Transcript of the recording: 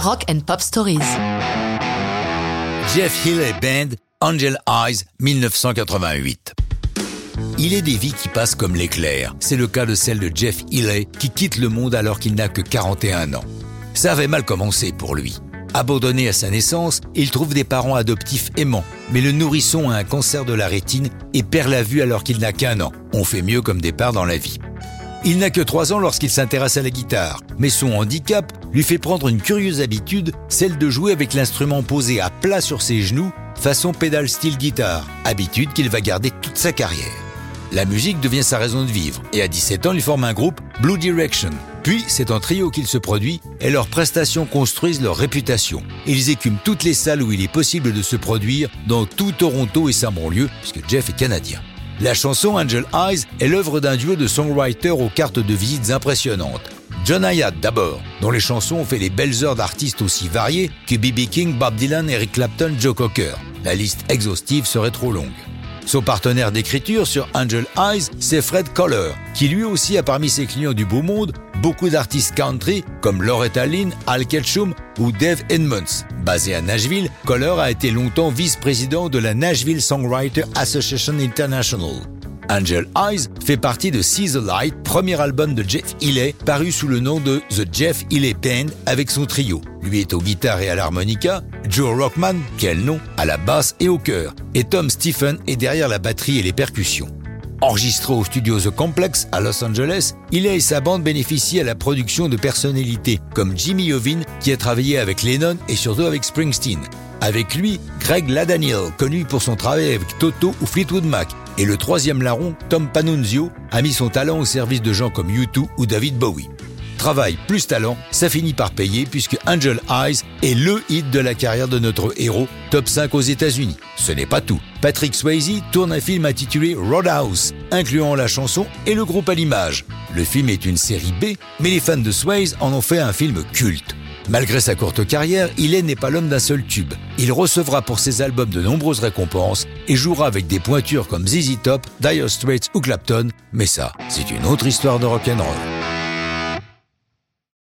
Rock and Pop Stories. Jeff Healey Band, Angel Eyes, 1988. Il est des vies qui passent comme l'éclair. C'est le cas de celle de Jeff Healey qui quitte le monde alors qu'il n'a que 41 ans. Ça avait mal commencé pour lui. Abandonné à sa naissance, il trouve des parents adoptifs aimants, mais le nourrisson a un cancer de la rétine et perd la vue alors qu'il n'a qu'un an. On fait mieux comme départ dans la vie. Il n'a que 3 ans lorsqu'il s'intéresse à la guitare, mais son handicap lui fait prendre une curieuse habitude, celle de jouer avec l'instrument posé à plat sur ses genoux, façon pédale style guitare, habitude qu'il va garder toute sa carrière. La musique devient sa raison de vivre, et à 17 ans, il forme un groupe, Blue Direction. Puis, c'est en trio qu'il se produit, et leurs prestations construisent leur réputation. Ils écument toutes les salles où il est possible de se produire, dans tout Toronto et sa banlieue, puisque Jeff est canadien. La chanson Angel Eyes est l'œuvre d'un duo de songwriters aux cartes de visites impressionnantes. John Hayat d'abord, dont les chansons ont fait les belles heures d'artistes aussi variés que B.B. King, Bob Dylan, Eric Clapton, Joe Cocker. La liste exhaustive serait trop longue. Son partenaire d'écriture sur Angel Eyes, c'est Fred Koller, qui lui aussi a parmi ses clients du beau monde beaucoup d'artistes country comme Loretta Lynn, Al Ketchum ou Dave Edmonds. Basé à Nashville, Koller a été longtemps vice-président de la Nashville Songwriter Association International. Angel Eyes fait partie de See the Light, premier album de Jeff Healey, paru sous le nom de The Jeff Healey Band avec son trio. Lui est aux guitares et à l'harmonica, Joe Rockman, quel nom, à la basse et au chœur, et Tom Stephen est derrière la batterie et les percussions. Enregistré au studio The Complex à Los Angeles, Healey et sa bande bénéficient à la production de personnalités comme Jimmy Iovine qui a travaillé avec Lennon et surtout avec Springsteen. Avec lui, Greg Ladaniel, connu pour son travail avec Toto ou Fleetwood Mac, et le troisième larron, Tom Panunzio, a mis son talent au service de gens comme U2 ou David Bowie. Travail plus talent, ça finit par payer puisque Angel Eyes est LE hit de la carrière de notre héros, top 5 aux États-Unis. Ce n'est pas tout. Patrick Swayze tourne un film intitulé Roadhouse, incluant la chanson et le groupe à l'image. Le film est une série B, mais les fans de Swayze en ont fait un film culte. Malgré sa courte carrière, Hillel n'est pas l'homme d'un seul tube. Il recevra pour ses albums de nombreuses récompenses et jouera avec des pointures comme ZZ Top, Dire Straits ou Clapton, mais ça, c'est une autre histoire de rock'n'roll.